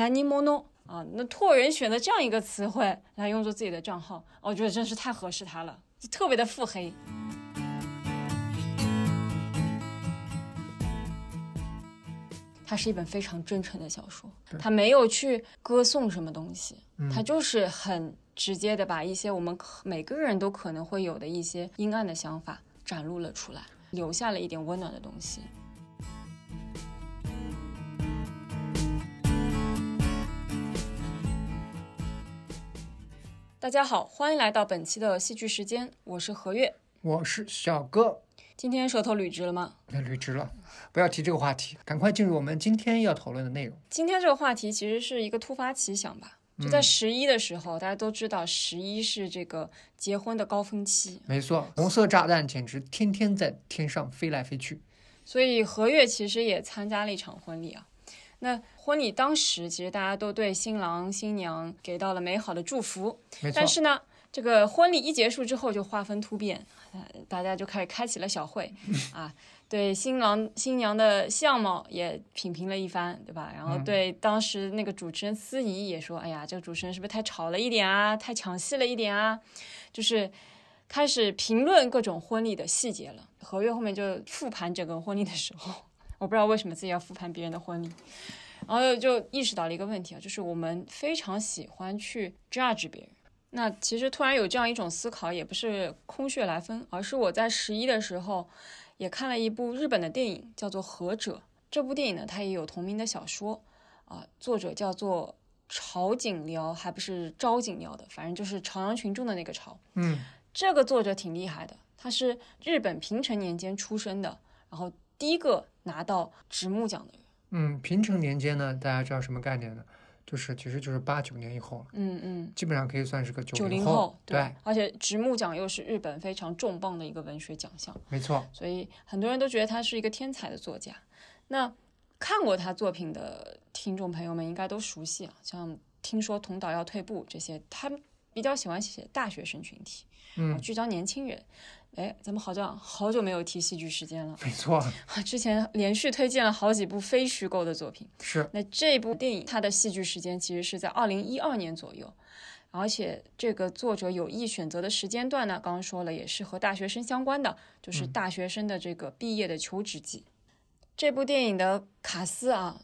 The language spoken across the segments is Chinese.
南尼莫诺啊，那拓人选的这样一个词汇来用作自己的账号，我觉得真是太合适他了，特别的腹黑。它是一本非常真诚的小说，它没有去歌颂什么东西，它就是很直接的把一些我们每个人都可能会有的一些阴暗的想法展露了出来，留下了一点温暖的东西。大家好，欢迎来到本期的戏剧时间，我是何月，我是小哥。今天舌头捋直了吗？捋直了，不要提这个话题，赶快进入我们今天要讨论的内容。今天这个话题其实是一个突发奇想吧，就在十一的时候，大家都知道十一是这个结婚的高峰期，没错，红色炸弹简直天天在天上飞来飞去。所以何月其实也参加了一场婚礼啊。那婚礼当时，其实大家都对新郎新娘给到了美好的祝福。但是呢。这个婚礼一结束之后，就画风突变，大家就开始开启了小会，啊，对新郎新娘的相貌也品评了一番，对吧？然后对当时那个主持人司仪也说：“哎呀，这个主持人是不是太吵了一点啊？太抢戏了一点啊？”就是开始评论各种婚礼的细节了。合约后面就复盘整个婚礼的时候，我不知道为什么自己要复盘别人的婚礼，然后就意识到了一个问题啊，就是我们非常喜欢去 judge 别人。那其实突然有这样一种思考，也不是空穴来风，而是我在十一的时候也看了一部日本的电影，叫做《和者》。这部电影呢，它也有同名的小说，啊，作者叫做朝井辽，还不是朝井辽的，反正就是朝阳群众的那个朝。嗯，这个作者挺厉害的，他是日本平成年间出生的，然后第一个拿到直木奖的人。嗯，平成年间呢，大家知道什么概念呢？就是，其实就是八九年以后了，嗯嗯，基本上可以算是个九零后，对。而且直木奖又是日本非常重磅的一个文学奖项，没错。所以很多人都觉得他是一个天才的作家。那看过他作品的听众朋友们应该都熟悉啊，像听说桐岛要退步这些，他比较喜欢写大学生群体，嗯，聚焦年轻人。哎，咱们好像好久没有提戏剧时间了。没错，之前连续推荐了好几部非虚构的作品。是，那这部电影它的戏剧时间其实是在二零一二年左右，而且这个作者有意选择的时间段呢，刚刚说了也是和大学生相关的，就是大学生的这个毕业的求职季。这部电影的卡斯啊，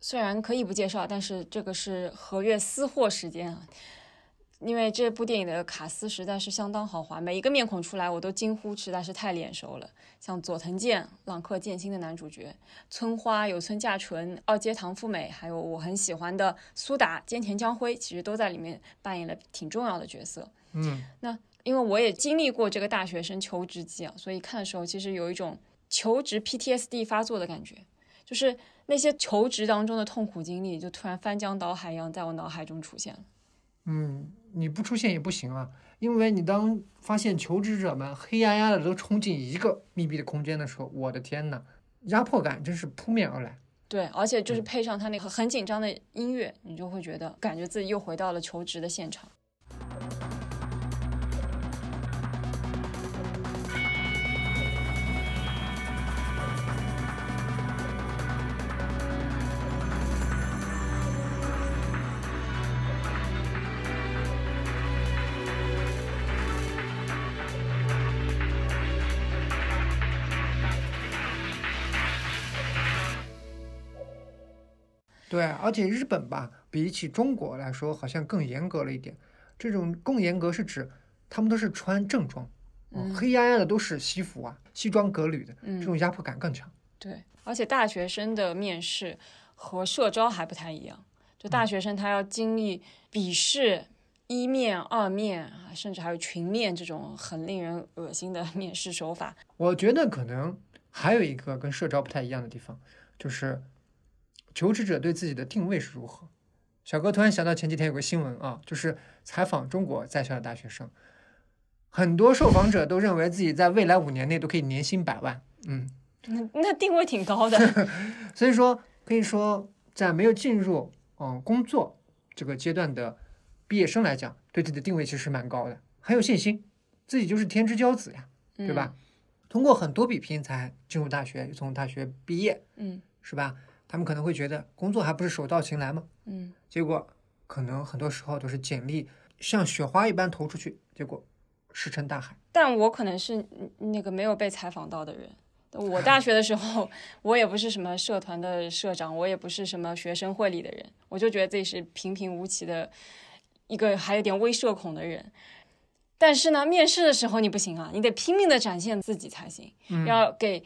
虽然可以不介绍，但是这个是合月私货时间啊。因为这部电影的卡斯实在是相当豪华，每一个面孔出来我都惊呼，实在是太脸熟了。像佐藤健、朗克剑心的男主角村花、有村架纯、二阶堂富美，还有我很喜欢的苏打、菅田将晖，其实都在里面扮演了挺重要的角色。嗯，那因为我也经历过这个大学生求职季啊，所以看的时候其实有一种求职 PTSD 发作的感觉，就是那些求职当中的痛苦经历，就突然翻江倒海一样在我脑海中出现了。嗯，你不出现也不行啊，因为你当发现求职者们黑压压的都冲进一个密闭的空间的时候，我的天呐，压迫感真是扑面而来。对，而且就是配上他那个很紧张的音乐，你就会觉得感觉自己又回到了求职的现场。对，而且日本吧，比起中国来说，好像更严格了一点。这种更严格是指，他们都是穿正装，黑压压的都是西服啊，西装革履的，这种压迫感更强。对，而且大学生的面试和社招还不太一样，就大学生他要经历笔试、一面、二面，甚至还有群面这种很令人恶心的 面试手法。我觉得可能还有一个跟社招不太一样的地方，就是。求职者对自己的定位是如何？小哥突然想到前几天有个新闻啊，就是采访中国在校的大学生，很多受访者都认为自己在未来五年内都可以年薪百万。嗯，那那定位挺高的。所以说，可以说在没有进入嗯工作这个阶段的毕业生来讲，对自己的定位其实蛮高的，很有信心，自己就是天之骄子呀，对吧？通过很多比拼才进入大学，从大学毕业，嗯，是吧？他们可能会觉得工作还不是手到擒来吗？嗯，结果可能很多时候都是简历像雪花一般投出去，结果石沉大海。但我可能是那个没有被采访到的人。我大学的时候，我也不是什么社团的社长，我也不是什么学生会里的人，我就觉得自己是平平无奇的一个还有点微社恐的人。但是呢，面试的时候你不行啊，你得拼命的展现自己才行，要给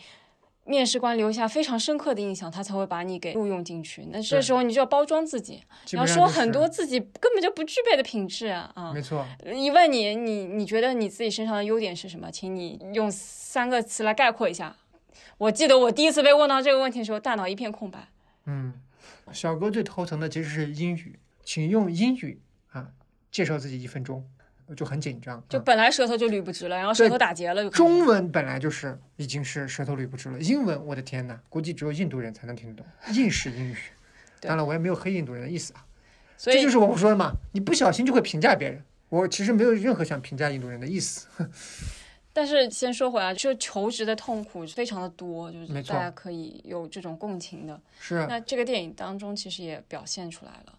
面试官留下非常深刻的印象，他才会把你给录用进去。那这时候你就要包装自己，要说很多自己根本就不具备的品质啊！啊，没错。一问你，你你觉得你自己身上的优点是什么？请你用三个词来概括一下。我记得我第一次被问到这个问题的时候，大脑一片空白。嗯，小哥最头疼的其实是英语，请用英语啊介绍自己一分钟，就很紧张。就本来舌头就捋不直了，然后舌头打结了。中文本来就是已经是舌头捋不直了，英文我的天呐，估计只有印度人才能听得懂印式英语。当然，我也没有黑印度人的意思啊。所以这就是我说的嘛，你不小心就会评价别人。我其实没有任何想评价印度人的意思。但是先说回来，就求职的痛苦非常的多，就是大家可以有这种共情的。是。那这个电影当中其实也表现出来了。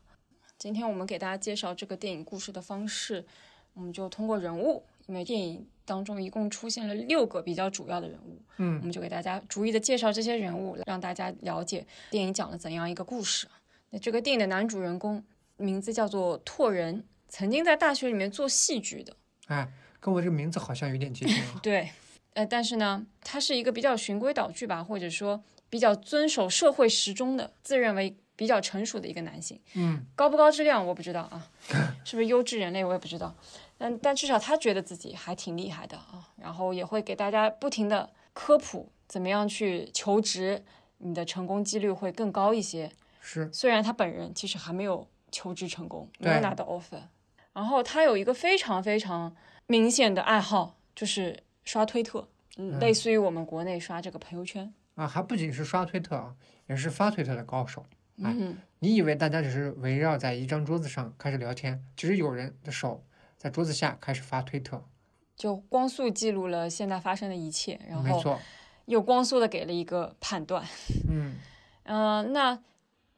今天我们给大家介绍这个电影故事的方式，我们就通过人物，因为电影当中一共出现了六个比较主要的人物，嗯，我们就给大家逐一的介绍这些人物，让大家了解电影讲了怎样一个故事。那这个电影的男主人公名字叫做拓人，曾经在大学里面做戏剧的。哎。跟我这个名字好像有点接近啊。对，呃，但是呢，他是一个比较循规蹈矩吧，或者说比较遵守社会时钟的，自认为比较成熟的一个男性。嗯，高不高质量我不知道啊，是不是优质人类我也不知道。但但至少他觉得自己还挺厉害的啊，然后也会给大家不停的科普怎么样去求职，你的成功几率会更高一些。是，虽然他本人其实还没有求职成功，没有拿到 offer。然后他有一个非常非常。明显的爱好就是刷推特，类似于我们国内刷这个朋友圈啊，还不仅是刷推特啊，也是发推特的高手。嗯，你以为大家只是围绕在一张桌子上开始聊天，其实有人的手在桌子下开始发推特，就光速记录了现在发生的一切，然后没错，又光速的给了一个判断。嗯，嗯，那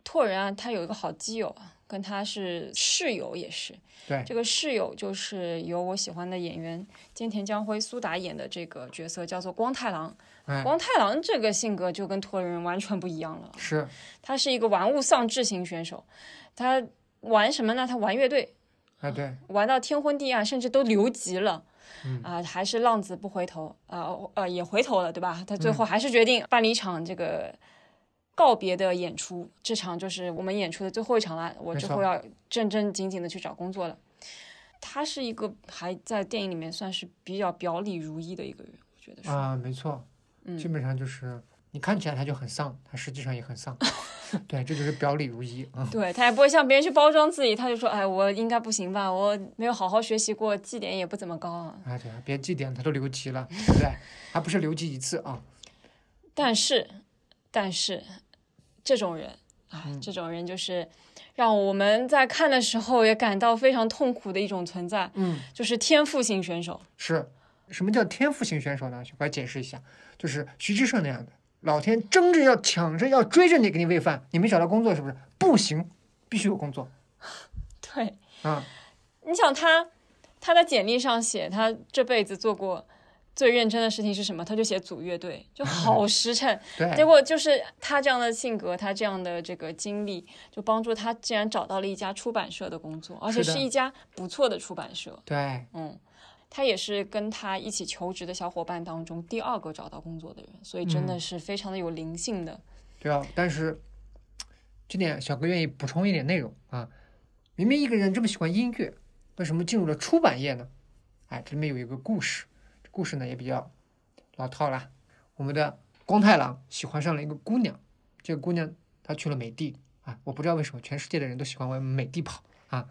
拓人啊，他有一个好基友啊。跟他是室友，也是。对，这个室友就是由我喜欢的演员菅田将晖、苏打演的这个角色，叫做光太郎。光太郎这个性格就跟托人完全不一样了。是，他是一个玩物丧志型选手。他玩什么呢？他玩乐队。啊，对。玩到天昏地暗，甚至都留级了。嗯。啊，还是浪子不回头啊！呃，也回头了，对吧？他最后还是决定办了一场这个。告别的演出，这场就是我们演出的最后一场了。我之后要正正经经的去找工作了。他是一个还在电影里面算是比较表里如一的一个人，我觉得是啊，没错，基本上就是你看起来他就很丧，他实际上也很丧。对，这就是表里如一啊。对他也不会像别人去包装自己，他就说：“哎，我应该不行吧？我没有好好学习过，绩点也不怎么高啊。”啊，对啊，别绩点，他都留级了，对 不对？还不是留级一次啊？但是，但是。这种人啊，这种人就是让我们在看的时候也感到非常痛苦的一种存在。嗯，就是天赋型选手。是什么叫天赋型选手呢？我来解释一下，就是徐志胜那样的，老天争着要抢着要追着你给你喂饭，你没找到工作是不是？不行，必须有工作。对啊，你想他，他的简历上写他这辈子做过。最认真的事情是什么？他就写组乐队，就好实诚。对，结果就是他这样的性格，他这样的这个经历，就帮助他竟然找到了一家出版社的工作，而且是一家不错的出版社。对，嗯，他也是跟他一起求职的小伙伴当中第二个找到工作的人，所以真的是非常的有灵性的。对啊，但是这点小哥愿意补充一点内容啊，明明一个人这么喜欢音乐，为什么进入了出版业呢？哎，这里面有一个故事。故事呢也比较老套啦。我们的光太郎喜欢上了一个姑娘，这个姑娘她去了美帝啊，我不知道为什么全世界的人都喜欢往美帝跑啊。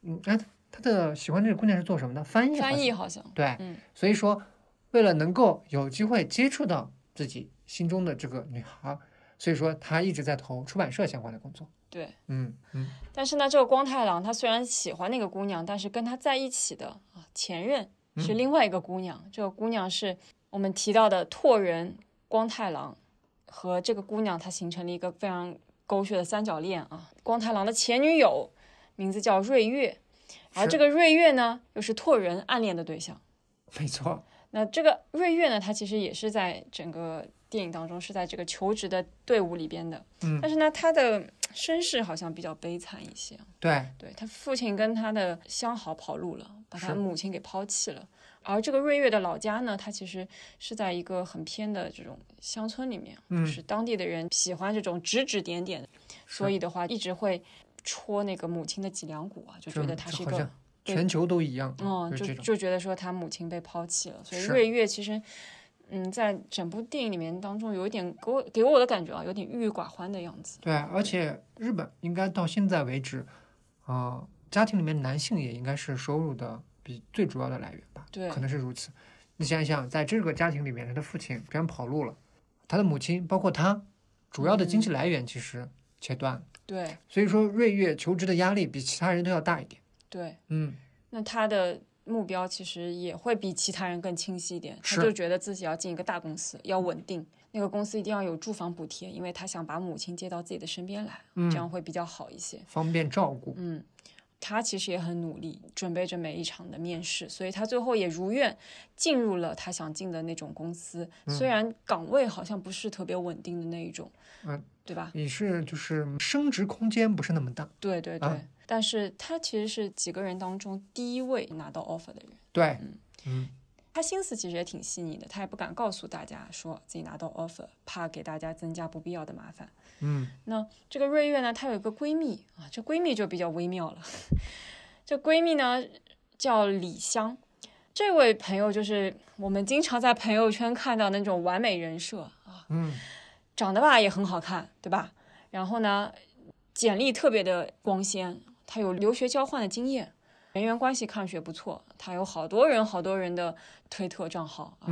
嗯，哎，他的喜欢这个姑娘是做什么的？翻译？翻译好像。对，嗯所以说为了能够有机会接触到自己心中的这个女孩，所以说他一直在投出版社相关的工作。对，嗯嗯。但是呢，这个光太郎他虽然喜欢那个姑娘，但是跟他在一起的啊前任。是另外一个姑娘，这个姑娘是我们提到的拓人光太郎，和这个姑娘她形成了一个非常狗血的三角恋啊。光太郎的前女友名字叫瑞月，而这个瑞月呢，又是拓人暗恋的对象。没错。那这个瑞月呢，他其实也是在整个电影当中是在这个求职的队伍里边的。嗯。但是呢，他的身世好像比较悲惨一些。对。对他父亲跟他的相好跑路了，把他母亲给抛弃了。而这个瑞月的老家呢，他其实是在一个很偏的这种乡村里面，就是当地的人喜欢这种指指点点，所以的话一直会戳那个母亲的脊梁骨啊，就觉得他是一个全球都一样，嗯，就就觉得说他母亲被抛弃了，所以瑞月其实，嗯，在整部电影里面当中有一点给我给我的感觉啊，有点郁郁寡欢的样子。对，而且日本应该到现在为止，啊，家庭里面男性也应该是收入的。比最主要的来源吧，对，可能是如此。你想想，在这个家庭里面，他的父亲别人跑路了，他的母亲包括他，主要的经济来源其实切断。对，所以说瑞月求职的压力比其他人都要大一点。对，嗯，那他的目标其实也会比其他人更清晰一点，他就觉得自己要进一个大公司，要稳定，那个公司一定要有住房补贴，因为他想把母亲接到自己的身边来，这样会比较好一些，方便照顾。嗯。他其实也很努力，准备着每一场的面试，所以他最后也如愿进入了他想进的那种公司。虽然岗位好像不是特别稳定的那一种，嗯，对吧？也是，就是升职空间不是那么大。对对对，但是他其实是几个人当中第一位拿到 offer 的人。对，嗯嗯。他心思其实也挺细腻的，他也不敢告诉大家说自己拿到 offer，怕给大家增加不必要的麻烦。嗯，那这个瑞月呢，她有一个闺蜜啊，这闺蜜就比较微妙了。这闺蜜呢叫李香，这位朋友就是我们经常在朋友圈看到那种完美人设啊，嗯，长得吧也很好看，对吧？然后呢，简历特别的光鲜，她有留学交换的经验。人员关系看上去不错，他有好多人好多人的推特账号啊，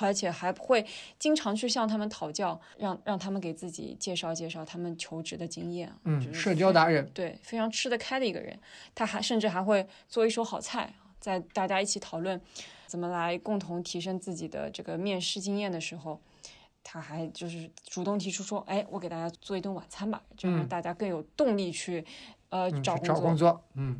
而且还会经常去向他们讨教，让让他们给自己介绍介绍他们求职的经验。嗯，社交达人，对，非常吃得开的一个人。他还甚至还会做一手好菜，在大家一起讨论怎么来共同提升自己的这个面试经验的时候，他还就是主动提出说：“哎，我给大家做一顿晚餐吧，这样让大家更有动力去呃找工作。”找工作，嗯。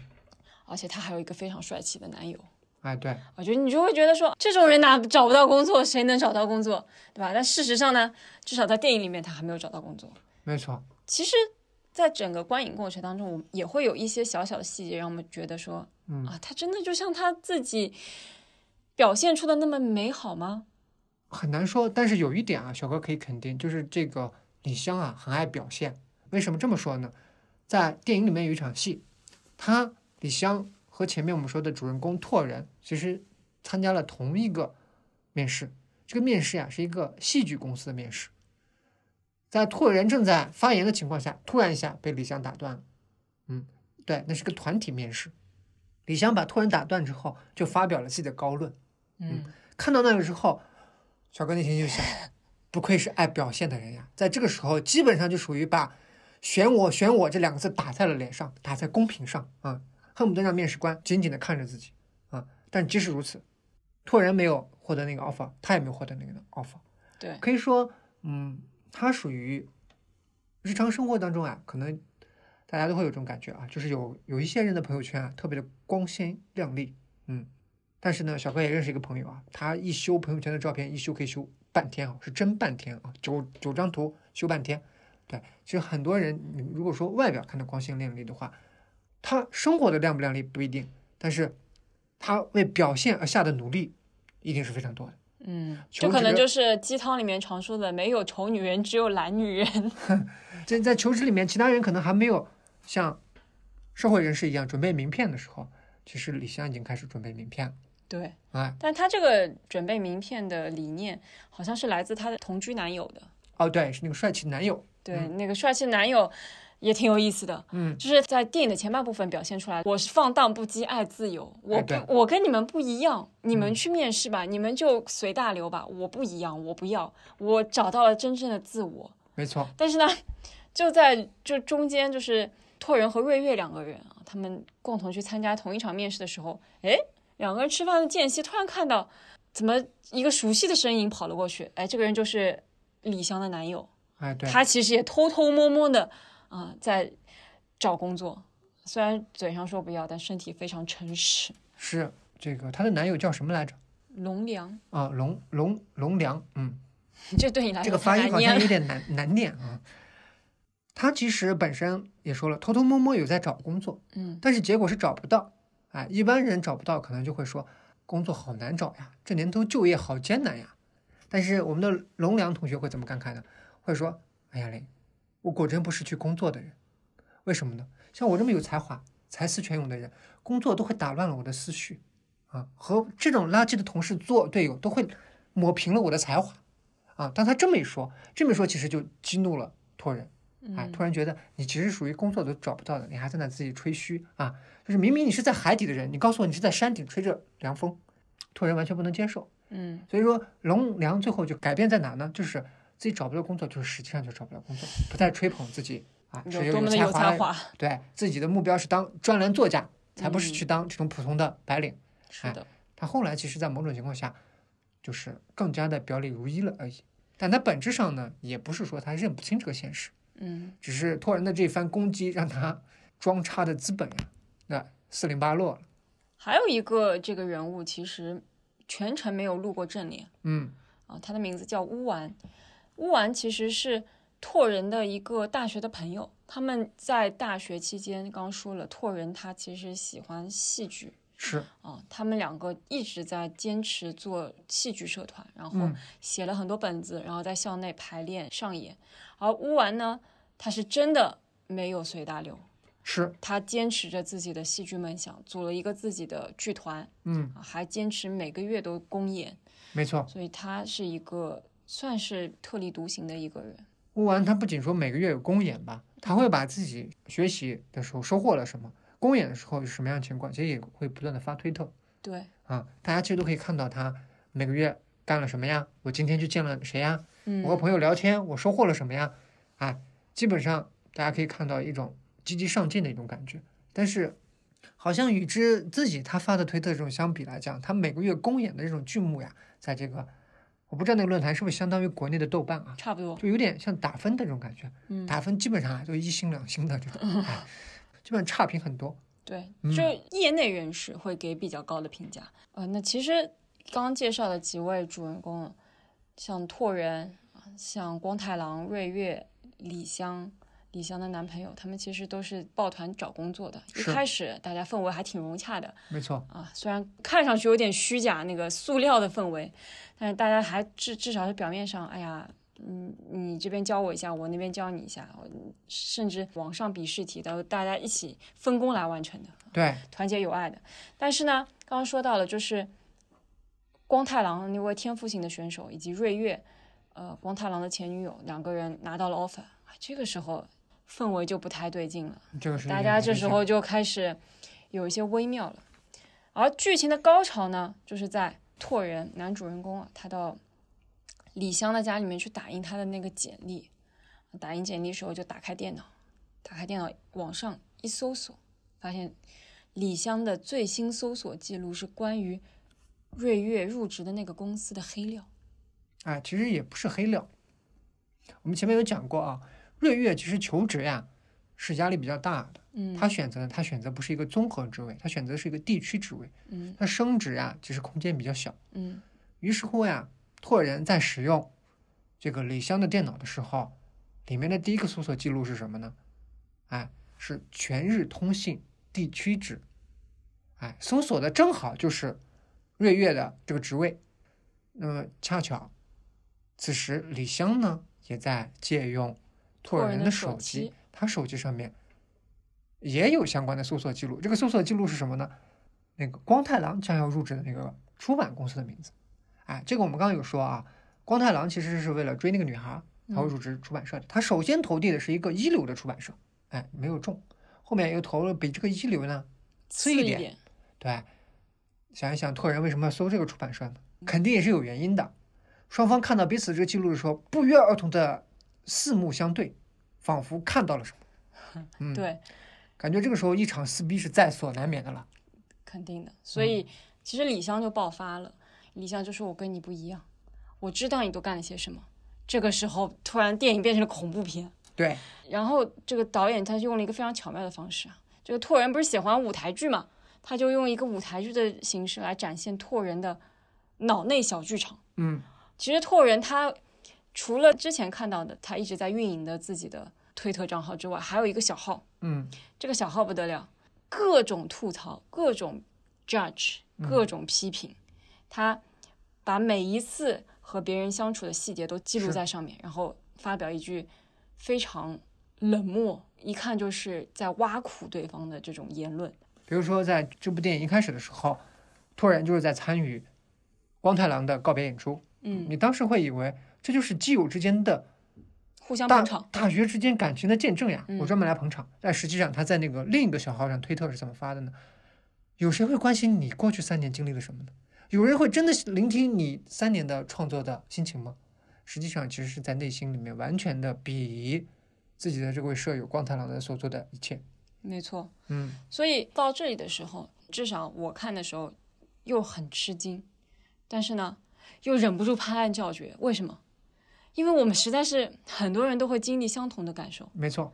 而且他还有一个非常帅气的男友，哎，对，我觉得你就会觉得说，这种人哪找不到工作，谁能找到工作，对吧？但事实上呢，至少在电影里面，他还没有找到工作。没错。其实，在整个观影过程当中，我也会有一些小小的细节，让我们觉得说，嗯啊，他真的就像他自己表现出的那么美好吗？很难说。但是有一点啊，小哥可以肯定，就是这个李湘啊，很爱表现。为什么这么说呢？在电影里面有一场戏，他。李湘和前面我们说的主人公拓人其实参加了同一个面试，这个面试呀是一个戏剧公司的面试，在拓人正在发言的情况下，突然一下被李湘打断了。嗯，对，那是个团体面试。李湘把拓人打断之后，就发表了自己的高论。嗯，看到那个之后，小哥内心就想，不愧是爱表现的人呀，在这个时候基本上就属于把“选我，选我”这两个字打在了脸上，打在公屏上啊。恨不得让面试官紧紧的看着自己啊！但即使如此，拓人没有获得那个 offer，他也没有获得那个 offer。对，可以说，嗯，他属于日常生活当中啊，可能大家都会有这种感觉啊，就是有有一些人的朋友圈啊，特别的光鲜亮丽，嗯。但是呢，小哥也认识一个朋友啊，他一修朋友圈的照片，一修可以修半天啊，是真半天啊，九九张图修半天。对，其实很多人，如果说外表看的光鲜亮丽的话，他生活的亮不亮丽不一定，但是他为表现而下的努力一定是非常多的。嗯，这可能就是鸡汤里面常说的“没有丑女人，只有懒女人”。在在求职里面，其他人可能还没有像社会人士一样准备名片的时候，其实李湘已经开始准备名片了。对，哎，但他这个准备名片的理念，好像是来自他的同居男友的。哦，对，是那个帅气男友。对，那个帅气男友。也挺有意思的，嗯，就是在电影的前半部分表现出来，我是放荡不羁，爱自由，我不，我跟你们不一样，你们去面试吧，你们就随大流吧，我不一样，我不要，我找到了真正的自我，没错。但是呢，就在这中间，就是拓人和瑞月两个人啊，他们共同去参加同一场面试的时候，哎，两个人吃饭的间隙，突然看到怎么一个熟悉的身影跑了过去，哎，这个人就是李湘的男友。哎，对，他其实也偷偷摸摸的啊、在找工作，虽然嘴上说不要，但身体非常诚实。是这个她的男友叫什么来着？龙良，啊，龙龙龙良，嗯，这对你来说这个发音好像有。点难难念啊。他其实本身也说了，偷偷摸摸有在找工作，嗯但是结果是找不到。哎，一般人找不到，可能就会说工作好难找呀，这年头就业好艰难呀。但是我们的龙良同学会怎么感慨呢？会说：“哎呀嘞，我果真不是去工作的人，为什么呢？像我这么有才华、才思泉涌的人，工作都会打乱了我的思绪啊，和这种垃圾的同事做队友都会抹平了我的才华啊。”当他这么一说，这么一说，其实就激怒了托人。哎，嗯突然觉得你其实属于工作都找不到的，你还在那自己吹嘘啊！就是明明你是在海底的人，你告诉我你是在山顶吹着凉风，托人完全不能接受。嗯所以说，龙梁最后就改变在哪呢？就是自己找不到工作，就是实际上就找不了工作，不再吹捧自己啊，是有多么的有才才华。对自己的目标是当专栏作家，才不是嗯去当这种普通的白领。是的，他后来其实，在某种情况下，就是更加的表里如一了而已。但他本质上呢，也不是说他认不清这个现实。嗯只是托人的这番攻击让他装叉的资本呀，那四零八落了。还有一个这个人物，其实全程没有露过正脸嗯啊，他的名字叫乌丸。乌丸其实是拓人的一个大学的朋友，他们在大学期间，刚刚说了，拓人他其实喜欢戏剧。是，啊，他们两个一直在坚持做戏剧社团，然后嗯。写了很多本子，然后在校内排练上演。而乌丸呢，他是真的没有随大流，是，他坚持着自己的戏剧梦想，组了一个自己的剧团，嗯，啊还坚持每个月都公演，没错。所以他是一个算是特立独行的一个人。乌丸他不仅说每个月有公演吧，他会把自己学习的时候收获了什么，公演的时候是什么样的情况，其实也会不断的发推特对，啊，大家其实都可以看到他每个月干了什么呀，我今天去见了谁呀，嗯我和朋友聊天，我收获了什么呀？啊，基本上大家可以看到一种积极上进的一种感觉。但是，好像与之自己他发的推特这种相比来讲，他每个月公演的这种剧目呀，在这个我不知道那个论坛是不是相当于国内的豆瓣啊，差不多。就有点像打分的这种感觉。嗯，打分基本上啊都一星两星的这种，哎，基本上差评很多。对，嗯就业内人士会给比较高的评价。呃，那其实刚刚介绍的几位主人公啊，像拓人，啊像光太郎、瑞月、李湘。李湘的男朋友，他们其实都是抱团找工作的。一开始大家氛围还挺融洽的没错，啊，虽然看上去有点虚假，那个塑料的氛围，但是大家还至至少是表面上，哎呀，嗯，你这边教我一下，我那边教你一下，我甚至网上笔试题都大家一起分工来完成的。对，团结友爱的。但是呢，刚刚说到了，就是光太郎那位天赋型的选手以及瑞月，呃，光太郎的前女友两个人拿到了 offer，啊这个时候氛围就不太对劲了，这个是大家这时候就开始有一些微妙了。而剧情的高潮呢，就是在拓人男主人公啊，他到李湘的家里面去打印他的那个简历，打印简历的时候就打开电脑，打开电脑往上一搜索，发现李湘的最新搜索记录是关于瑞月入职的那个公司的黑料。哎，其实也不是黑料。我们前面有讲过啊，瑞月其实求职呀是压力比较大的。嗯，他选择的他选择不是一个综合职位，他选择是一个地区职位。嗯他升职呀其实空间比较小。嗯于是乎呀，拓人在使用这个李湘的电脑的时候，里面的第一个搜索记录是什么呢？哎，是全日通信地区职。哎，搜索的正好就是瑞月的这个职位。那么恰巧，此时李湘呢也在借用拓人的手手机机，他手机上面也有相关的搜索记录。这个搜索记录是什么呢？那个光太郎将要入职的那个出版公司的名字。哎，这个我们刚刚有说啊，光太郎其实是为了追那个女孩才会入职出版社的。他首先投递的是一个一流的出版社，哎，没有中，后面又投了比这个一流呢次一点。点。对，想一想拓人为什么要搜这个出版社呢？肯定也是有原因的。双方看到彼此这个记录的时候，不约而同的四目相对，仿佛看到了什么。嗯，，对，感觉这个时候一场撕逼是在所难免的了。肯定的。所以其实李湘就爆发了，李湘就说：“我跟你不一样，我知道你都干了些什么，这个时候突然电影变成了恐怖片，对，然后这个导演他用了一个非常巧妙的方式啊，这个拓人不是喜欢舞台剧嘛，他就用一个舞台剧的形式来展现拓人的脑内小剧场。嗯，其实拓人他除了之前看到的他一直在运营的自己的推特账号之外，还有一个小号，嗯，这个小号不得了，各种吐槽，各种 judge，各种批评，他把每一次和别人相处的细节都记录在上面，然后发表一句非常冷漠，一看就是在挖苦对方的这种言论。比如说在这部电影一开始的时候，突然就是在参与光太郎的告别演出，嗯，你当时会以为这就是基友之间的互相捧场。大学之间感情的见证呀，嗯我专门来捧场。但实际上他在那个另一个小号上推特是怎么发的呢？有谁会关心你过去三年经历了什么呢？有人会真的聆听你三年的创作的心情吗？实际上，其实是在内心里面完全的鄙夷自己的这位舍友光太郎的所做的一切。没错，嗯，所以到这里的时候，至少我看的时候又很吃惊，但是呢，又忍不住拍案叫绝。为什么？因为我们实在是很多人都会经历相同的感受。没错，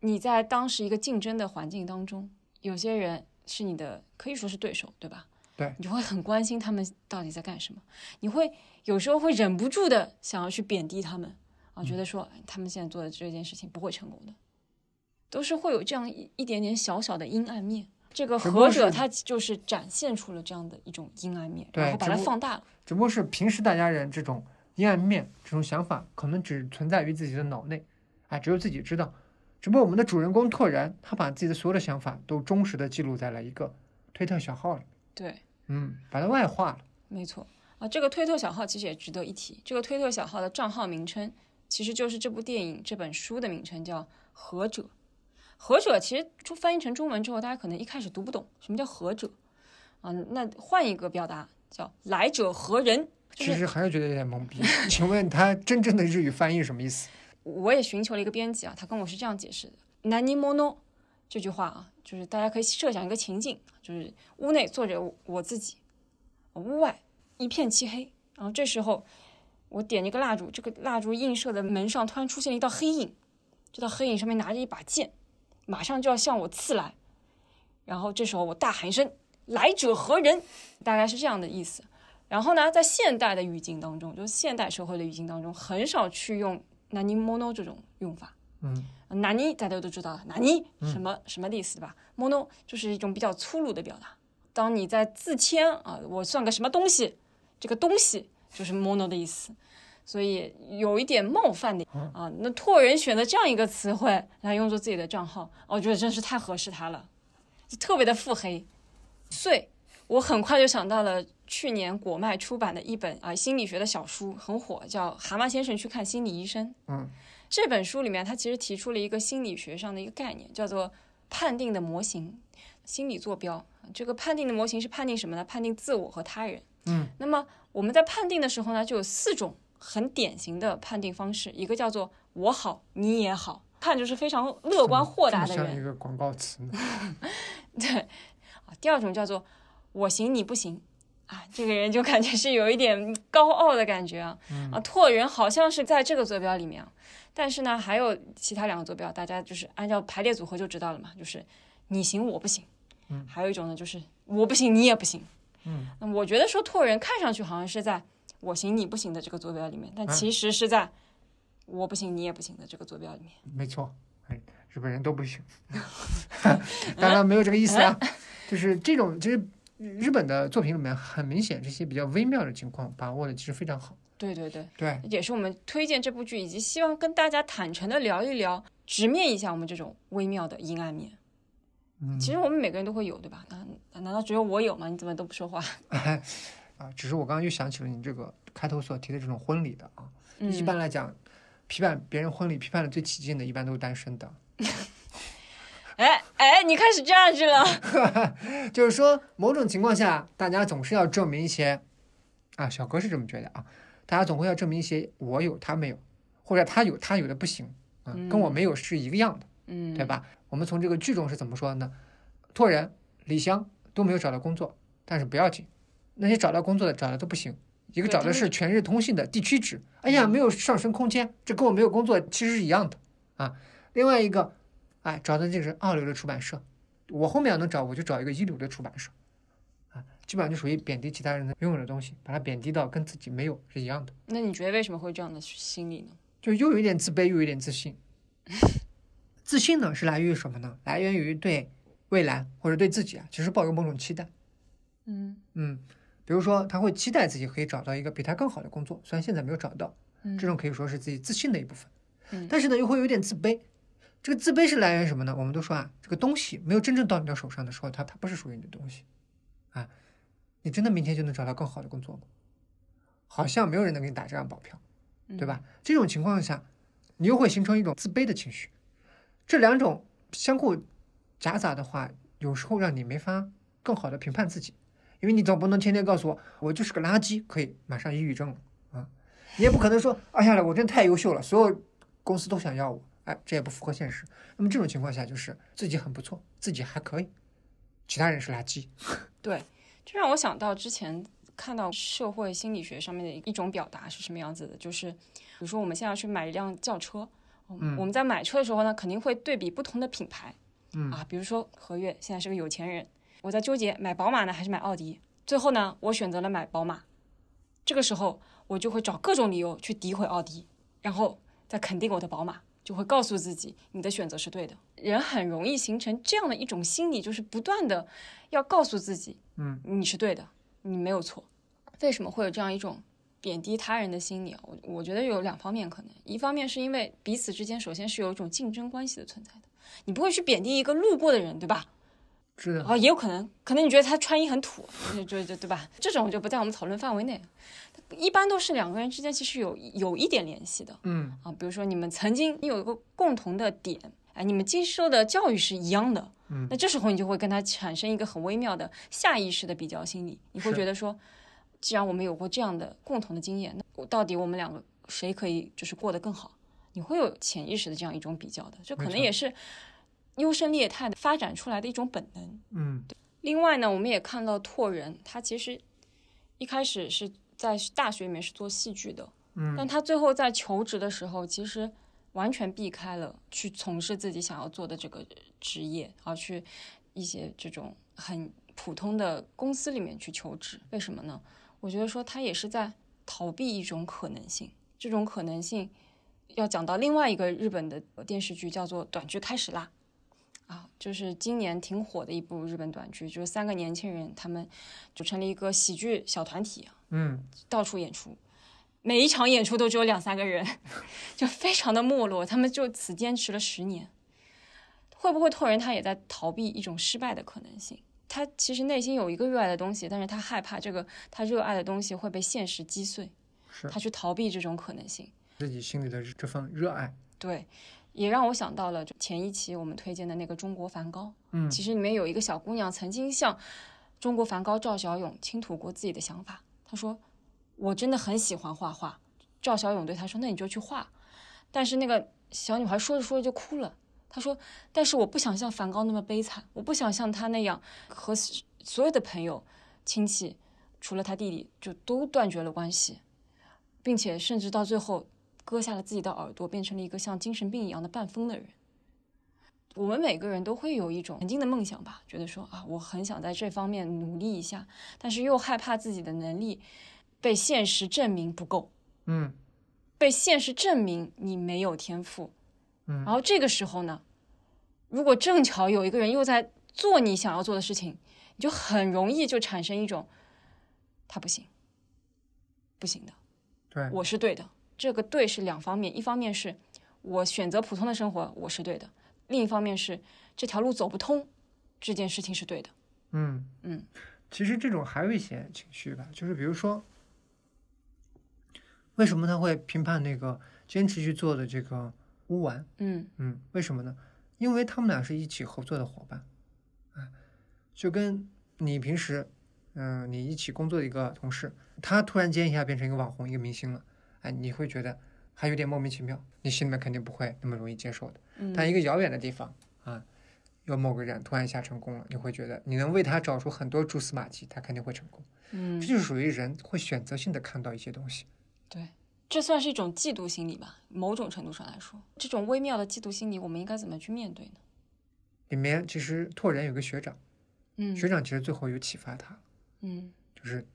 你在当时一个竞争的环境当中，有些人是你的，可以说是对手，对吧？对你就会很关心他们到底在干什么，你会有时候会忍不住的想要去贬低他们啊，觉得说哎他们现在做的这件事情不会成功的，都是会有这样一一点点小小的阴暗面。这个只不过是合者他就是展现出了这样的一种阴暗面，然后把它放大了。只不过是平时大家人这种阴暗面、这种想法，可能只存在于自己的脑内，哎，只有自己知道。只不过我们的主人公拓然，他把自己的所有的想法都忠实的记录在了一个推特小号里，对，嗯，把它外化了。没错啊，这个推特小号其实也值得一提。这个推特小号的账号名称其实就是这部电影、这本书的名称，叫“何者”。何者其实出翻译成中文之后，大家可能一开始读不懂什么叫何者啊。那换一个表达叫“来者何人”，就是其实还是觉得有点懵逼。请问他真正的日语翻译是什么意思？我也寻求了一个编辑啊，他跟我是这样解释的：“南尼莫诺”这句话啊，就是大家可以设想一个情境，就是屋内坐着我我自己，屋外一片漆黑，然后这时候我点一个蜡烛，这个蜡烛映射的门上突然出现了一道黑影，这道黑影上面拿着一把剑，马上就要向我刺来，然后这时候我大喊一声：“来者何人？”大概是这样的意思。然后呢，在现代的语境当中，就是现代社会的语境当中，很少去用“南尼 mono” 这种用法。嗯，南尼大家都知道了，南尼什么什么的意思对吧？mono 就是一种比较粗鲁的表达。当你在自谦啊，我算个什么东西，这个东西就是 mono 的意思，所以有一点冒犯的啊。那拓人选择这样一个词汇来用作自己的账号，我觉得真是太合适他了，就特别的腹黑。所以我很快就想到了去年果麦出版的一本啊心理学的小书，很火，叫《蛤蟆先生去看心理医生》。嗯，这本书里面，他其实提出了一个心理学上的一个概念，叫做判定的模型，心理坐标。这个判定的模型是判定什么呢？判定自我和他人。嗯，那么我们在判定的时候呢，就有四种很典型的判定方式，一个叫做我好你也好，看就是非常乐观豁达的人一。个广告词呢。对，啊，第二种叫做我行你不行，啊，这个人就感觉是有一点高傲的感觉啊。啊，拓人好像是在这个坐标里面啊，但是呢，还有其他两个坐标，大家就是按照排列组合就知道了嘛，就是你行我不行。嗯，还有一种呢，就是我不行你也不行。嗯，那我觉得说拓人看上去好像是在我行你不行的这个坐标里面，但啊其实是在我不行你也不行的这个坐标里面。没错，哎，日本人都不行。当然没有这个意思啊，就是这种其实日本的作品里面很明显这些比较微妙的情况把握的其实非常好。对对对。对，也是我们推荐这部剧，以及希望跟大家坦诚的聊一聊，直面一下我们这种微妙的阴暗面。嗯，其实我们每个人都会有，对吧？难难道只有我有吗？你怎么都不说话？啊，只是我刚刚又想起了你这个开头所提的这种婚礼的啊，嗯，一般来讲，批判别人婚礼批判的最起劲的，一般都是单身的。哎哎，你开始这样子了。就是说，某种情况下，大家总是要证明一些，啊，小哥是这么觉得啊，大家总会要证明一些我有他没有，或者他有他有的不行，啊，跟我没有是一个样的，嗯，对？吧？我们从这个剧中是怎么说的呢？托人、李湘都没有找到工作，但是不要紧，那些找到工作的找的都不行，一个找的是全日通信的地区值，哎呀，没有上升空间，这跟我没有工作其实是一样的啊。另外一个，哎，找的这个是二流的出版社，我后面要能找，我就找一个一流的出版社，啊，基本上就属于贬低其他人的拥有的东西，把它贬低到跟自己没有是一样的。那你觉得为什么会这样的心理呢？就又有一点自卑，又有一点自信。自信呢是来源于什么呢？来源于对未来或者对自己啊，其实抱有某种期待。嗯嗯，比如说他会期待自己可以找到一个比他更好的工作，虽然现在没有找到，嗯这种可以说是自己自信的一部分。嗯但是呢，又会有点自卑。这个自卑是来源于什么呢？我们都说啊，这个东西没有真正到你的手上的时候，它它不是属于你的东西啊。你真的明天就能找到更好的工作吗？好像没有人能给你打这样保票，嗯对吧？这种情况下，你又会形成一种自卑的情绪。这两种相互夹杂的话，有时候让你没法更好的评判自己，因为你总不能天天告诉我我就是个垃圾，可以马上抑郁症了啊！你也不可能说，哎呀，我真太优秀了，所有公司都想要我，哎，这也不符合现实。那么这种情况下，就是自己很不错，自己还可以，其他人是垃圾。对，这让我想到之前看到社会心理学上面的一种表达是什么样子的，就是比如说我们现在要去买一辆轿车，嗯我们在买车的时候呢，肯定会对比不同的品牌，嗯啊，比如说何月现在是个有钱人，我在纠结买宝马呢还是买奥迪，最后呢，我选择了买宝马，这个时候我就会找各种理由去诋毁奥迪，然后再肯定我的宝马。就会告诉自己，你的选择是对的。人很容易形成这样的一种心理，就是不断的要告诉自己，嗯，你是对的，你没有错。为什么会有这样一种贬低他人的心理啊？我我觉得有两方面可能，一方面是因为彼此之间首先是有一种竞争关系的存在的，你不会去贬低一个路过的人，对吧？是的，哦，也有可能，可能你觉得他穿衣很土，就就就对吧？这种就不在我们讨论范围内。一般都是两个人之间其实有有一点联系的。嗯。啊，比如说你们曾经有一个共同的点，哎，你们接受的教育是一样的，嗯。那这时候你就会跟他产生一个很微妙的下意识的比较心理，你会觉得说，既然我们有过这样的共同的经验，那我到底我们两个谁可以就是过得更好？你会有潜意识的这样一种比较的，这可能也是优胜劣汰的发展出来的一种本能。嗯。另外呢，我们也看到拓人，他其实一开始是在大学里面是做戏剧的，嗯但他最后在求职的时候，其实完全避开了去从事自己想要做的这个职业，而去一些这种很普通的公司里面去求职。为什么呢？我觉得说他也是在逃避一种可能性，这种可能性要讲到另外一个日本的电视剧，叫做《短剧开始啦》。啊，就是今年挺火的一部日本短剧，就是三个年轻人，他们组成了一个喜剧小团体，嗯到处演出，每一场演出都只有两三个人，就非常的没落。他们就此坚持了十年，会不会拓人他也在逃避一种失败的可能性？他其实内心有一个热爱的东西，但是他害怕这个他热爱的东西会被现实击碎，是他去逃避这种可能性。自己心里的这份热爱。对，也让我想到了前一期我们推荐的那个中国梵高。嗯其实里面有一个小姑娘曾经向中国梵高赵小勇倾吐过自己的想法。她说：“我真的很喜欢画画。”赵小勇对她说：“那你就去画。”但是那个小女孩说着说着就哭了。她说：“但是我不想像梵高那么悲惨，我不想像他那样和所有的朋友、亲戚，除了他弟弟，就都断绝了关系，并且甚至到最后割下了自己的耳朵，变成了一个像精神病一样的半疯的人。”我们每个人都会有一种曾经的梦想吧，觉得说啊，我很想在这方面努力一下，但是又害怕自己的能力被现实证明不够，嗯被现实证明你没有天赋。嗯然后这个时候呢，如果正巧有一个人又在做你想要做的事情，你就很容易就产生一种他不行，不行的，对，我是对的。这个对是两方面，一方面是我选择普通的生活，我是对的；另一方面是这条路走不通，这件事情是对的。嗯嗯，其实这种还有一些情绪吧，就是比如说，为什么他会评判那个坚持去做的这个乌丸？嗯嗯，为什么呢？因为他们俩是一起合作的伙伴，啊，就跟你平时，嗯、你一起工作的一个同事，他突然间一下变成一个网红、一个明星了，哎，你会觉得还有点莫名其妙，你心里面肯定不会那么容易接受的。嗯，但一个遥远的地方啊，有某个人突然一下成功了，你会觉得你能为他找出很多蛛丝马迹，他肯定会成功。嗯这，就是属于人会选择性的看到一些东西。对，这算是一种嫉妒心理吧？某种程度上来说，这种微妙的嫉妒心理，我们应该怎么去面对呢？里面其实拓人有个学长，嗯学长其实最后有启发他，嗯就是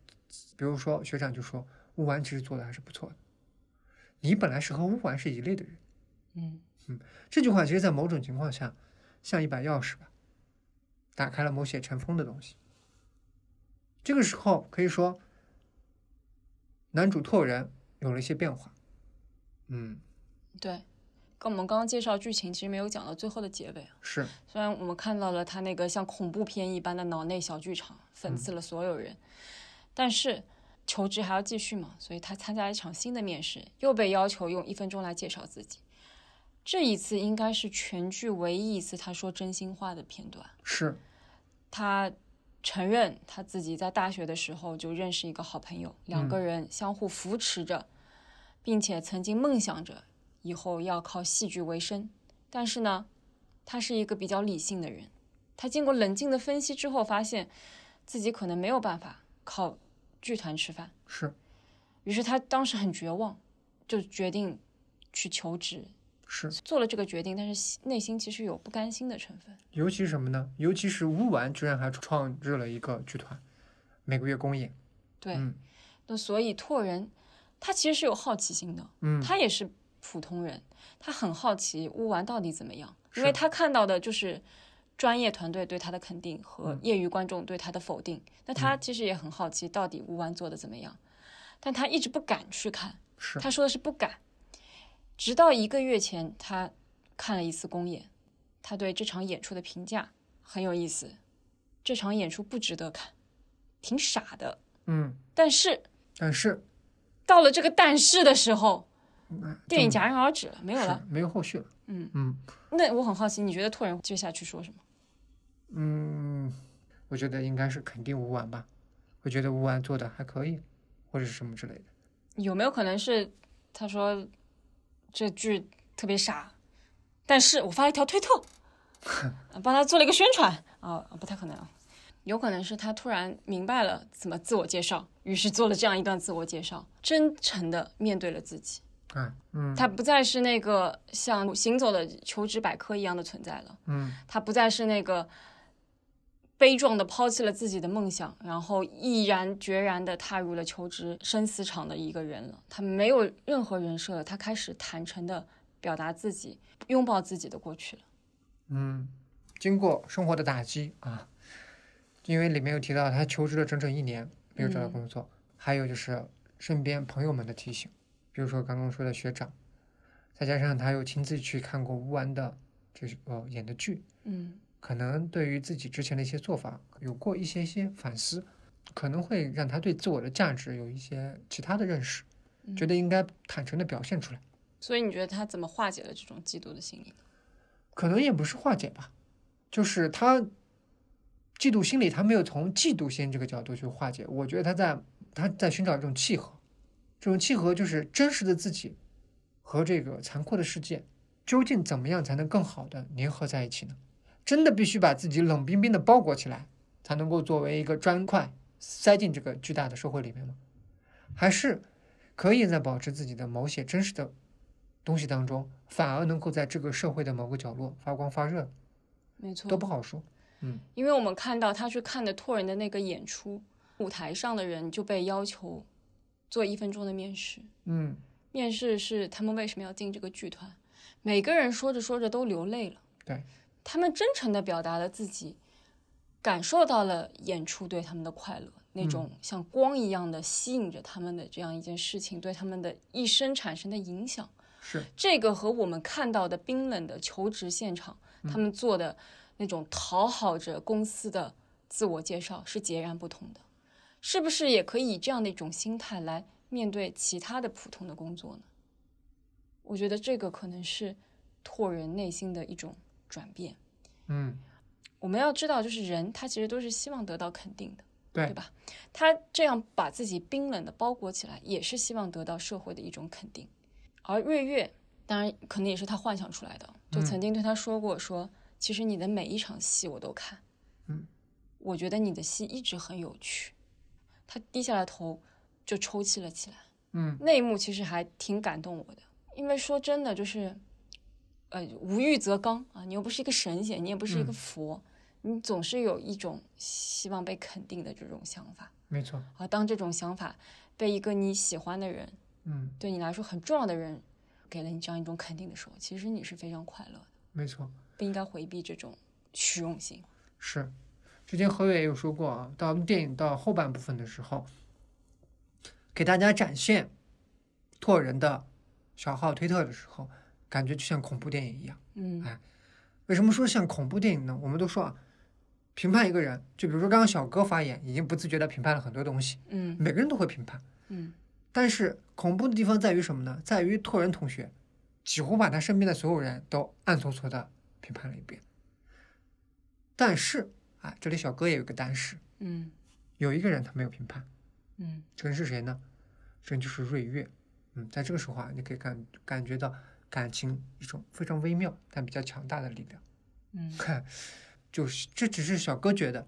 比如说学长就说乌丸其实做的还是不错的，你本来是和乌丸是一类的人。嗯嗯这句话其实，在某种情况下，像一把钥匙吧，打开了某些尘封的东西。这个时候可以说，男主拓人有了一些变化。嗯，对，跟我们刚刚介绍剧情其实没有讲到最后的结尾啊。是，虽然我们看到了他那个像恐怖片一般的脑内小剧场，讽刺了所有人，但是求职还要继续嘛，所以他参加一场新的面试，又被要求用一分钟来介绍自己。这一次应该是全剧唯一一次他说真心话的片段。是，他承认他自己在大学的时候就认识一个好朋友，两个人相互扶持着，并且曾经梦想着以后要靠戏剧为生。但是呢，他是一个比较理性的人，他经过冷静的分析之后，发现自己可能没有办法靠剧团吃饭，是，于是他当时很绝望，就决定去求职。是。做了这个决定，但是内心其实有不甘心的成分。尤其是什么呢？尤其是乌丸居然还创制了一个剧团，每个月公演。对，嗯那所以拓人他其实是有好奇心的，嗯，他也是普通人，他很好奇乌丸到底怎么样，因为他看到的就是专业团队对他的肯定和嗯业余观众对他的否定。那他其实也很好奇，到底吴湾做的怎么样，但他一直不敢去看。是，他说的是不敢，直到一个月前，他看了一次公演，他对这场演出的评价很有意思，这场演出不值得看，挺傻的。嗯，但是但是到了这个但是的时候，嗯电影戛然而止了，没有了。没有后续了。嗯嗯那我很好奇，你觉得拓人接下去说什么？嗯，我觉得应该是肯定吴婉吧，我觉得吴婉做的还可以，或者是什么之类的。有没有可能是他说这剧特别傻，但是我发了一条推特，帮他做了一个宣传啊，不太可能啊。有可能是他突然明白了怎么自我介绍，于是做了这样一段自我介绍，真诚的面对了自己。啊，嗯他不再是那个像行走的求职百科一样的存在了，嗯他不再是那个悲壮的抛弃了自己的梦想，然后毅然决然的踏入了求职生死场的一个人了。他没有任何人设了，他开始坦诚的表达自己，拥抱自己的过去了。嗯，经过生活的打击啊，因为里面有提到他求职了整整一年没有找到嗯工作，还有就是身边朋友们的提醒，比如说刚刚说的学长，再加上他又亲自去看过吴安的这个演的剧，嗯可能对于自己之前的一些做法有过一些些反思，可能会让他对自我的价值有一些其他的认识，觉得应该坦诚的表现出来。所以你觉得他怎么化解了这种嫉妒的心理呢？可能也不是化解吧，就是他嫉妒心理，他没有从嫉妒心这个角度去化解。我觉得他在他在寻找一种契合，这种契合就是真实的自己和这个残酷的世界，究竟怎么样才能更好的粘合在一起呢？真的必须把自己冷冰冰的包裹起来，才能够作为一个砖块塞进这个巨大的社会里面吗？还是可以在保持自己的某些真实的东西当中，反而能够在这个社会的某个角落发光发热，没错，都不好说。嗯因为我们看到他去看的托人的那个演出，舞台上的人就被要求做一分钟的面试。嗯，面试是他们为什么要进这个剧团，每个人说着说着都流泪了。对，他们真诚的表达了自己感受到了演出对他们的快乐，那种像光一样的吸引着他们的这样一件事情对他们的一生产生的影响。是这个和我们看到的冰冷的求职现场，他们做的那种讨好着公司的自我介绍是截然不同的。是不是也可以以这样的一种心态来面对其他的普通的工作呢？我觉得这个可能是拓人内心的一种转变。嗯，我们要知道，就是人他其实都是希望得到肯定的，对对吧？他这样把自己冰冷的包裹起来，也是希望得到社会的一种肯定。而瑞月，当然可能也是他幻想出来的，就曾经对他说过说，其实你的每一场戏我都看，嗯，我觉得你的戏一直很有趣。他低下了头，就抽泣了起来。嗯那一幕其实还挺感动我的，因为说真的，就是，呃，无欲则刚啊，你又不是一个神仙，你也不是一个嗯佛，你总是有一种希望被肯定的这种想法没错，啊。当这种想法被一个你喜欢的人，嗯对你来说很重要的人，给了你这样一种肯定的时候，其实你是非常快乐的，没错，不应该回避这种虚荣心。是。之前何伟也有说过啊，到电影到后半部分的时候，给大家展现拓人的小号推特的时候，感觉就像恐怖电影一样。嗯哎为什么说像恐怖电影呢？我们都说啊，评判一个人，就比如说刚刚小哥发言，已经不自觉的评判了很多东西，嗯每个人都会评判。嗯但是恐怖的地方在于什么呢？在于拓人同学几乎把他身边的所有人都暗搓搓的评判了一遍。但是啊，这里小哥也有个但是，嗯有一个人他没有评判，嗯这个人是谁呢？这人就是瑞月。嗯，在这个时候啊，你可以感感觉到感情一种非常微妙但比较强大的力量。嗯看，就是这只是小哥觉得，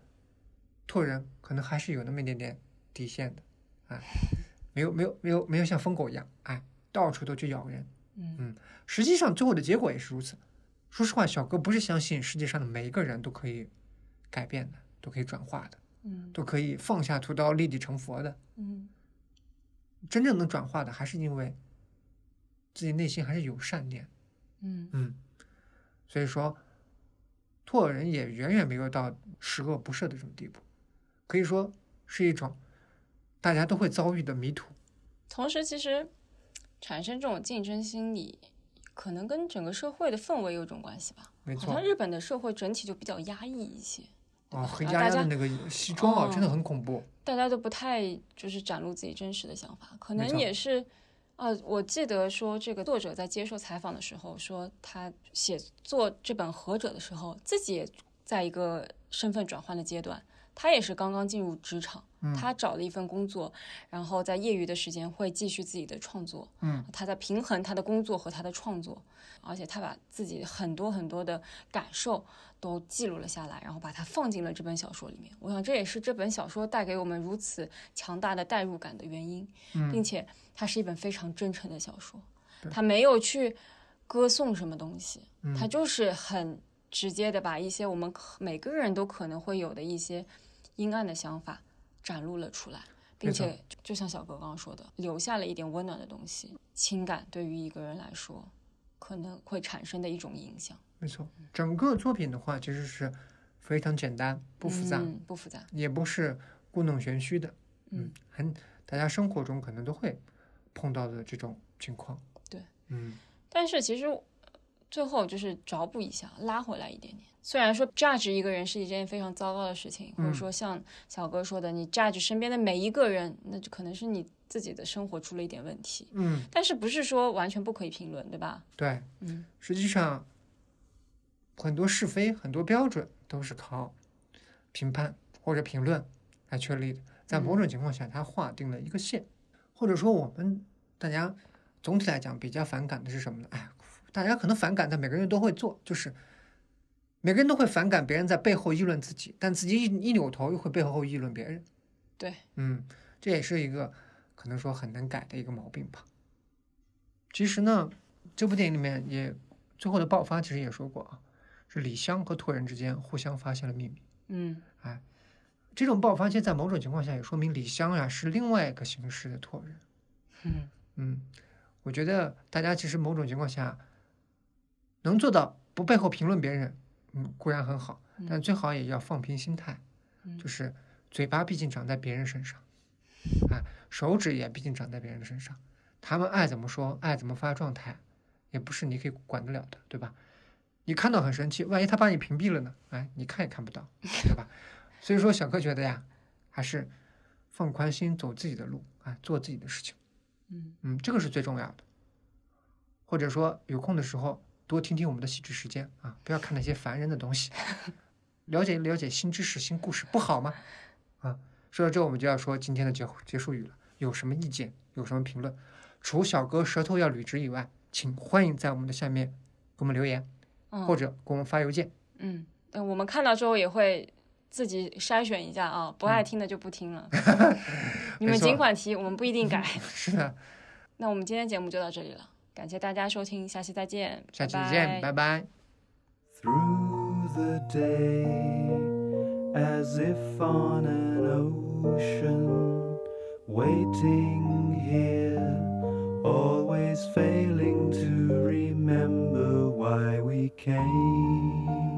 拓人可能还是有那么一点点底线的，啊，没有没有没有没有像疯狗一样，哎，到处都去咬人。嗯实际上最后的结果也是如此。说实话，小哥不是相信世界上的每一个人都可以改变的，都可以转化的，嗯都可以放下屠刀立地成佛的。嗯真正能转化的，还是因为自己内心还是有善念。嗯嗯，所以说，拓人也远远没有到十恶不赦的这种地步，可以说是一种大家都会遭遇的迷途。同时，其实产生这种竞争心理，可能跟整个社会的氛围有种关系吧。没错好像，日本的社会整体就比较压抑一些，啊，黑压压的那个西装啊，哦真的很恐怖。大家都不太就是展露自己真实的想法，可能也是。啊，我记得说这个作者在接受采访的时候说，他写作这本《合者》的时候，自己也在一个身份转换的阶段。他也是刚刚进入职场，嗯他找了一份工作，然后在业余的时间会继续自己的创作。嗯，他在平衡他的工作和他的创作，而且他把自己很多很多的感受都记录了下来，然后把它放进了这本小说里面。我想这也是这本小说带给我们如此强大的代入感的原因，嗯并且它是一本非常真诚的小说，对它没有去歌颂什么东西，嗯它就是很直接的把一些我们每个人都可能会有的一些阴暗的想法展露了出来。并且，就像小哥刚刚说的，留下了一点温暖的东西。情感对于一个人来说，可能会产生的一种影响。没错，整个作品的话其实是非常简单，不复杂，嗯、不复杂。也不是故弄玄虚的。嗯，很大家生活中可能都会碰到的这种情况。对，嗯，但是其实呃最后就是找补一下，拉回来一点点。虽然说 judge 一个人是一件非常糟糕的事情，或者嗯说像小哥说的，你 judge 身边的每一个人，那就可能是你自己的生活出了一点问题。嗯，但是不是说完全不可以评论，对吧？对，嗯实际上很多是非、很多标准都是靠评判或者评论来确立的。在某种情况下，它划定了一个线，或者说我们大家总体来讲比较反感的是什么呢？哎，大家可能反感，但每个人都会做，就是每个人都会反感别人在背后议论自己，但自己一一扭头又会背后议论别人。对，嗯，这也是一个可能说很难改的一个毛病吧。其实呢，这部电影里面也最后的爆发，其实也说过啊，是李湘和托人之间互相发现了秘密。嗯哎这种爆发，现在某种情况下也说明李湘呀是另外一个形式的托人。嗯嗯，我觉得大家其实某种情况下能做到不背后评论别人，嗯，固然很好，但最好也要放平心态，嗯就是嘴巴毕竟长在别人身上，啊，手指也毕竟长在别人身上，他们爱怎么说，爱怎么发状态，也不是你可以管得了的，对吧？你看到很生气，万一他把你屏蔽了呢？哎，你看也看不到，对吧？所以说，小柯觉得呀，还是放宽心，走自己的路，啊，做自己的事情。嗯嗯，这个是最重要的。或者说有空的时候多听听我们的喜剧时间啊，不要看那些烦人的东西，了解了解新知识、新故事，不好吗？啊，说到这，我们就要说今天的结结束语了。有什么意见？有什么评论？除小哥舌头要捋直以外，请欢迎在我们的下面给我们留言，嗯，或者给我们发邮件嗯，呃我们看到之后也会自己筛选一下啊，不爱听的就不听了。你们尽管提，我们不一定改。是的，那我们今天节目就到这里了，感谢大家收听，下期再见，下期再见，拜拜。through the day as if on an ocean waiting here always failing to remember why we came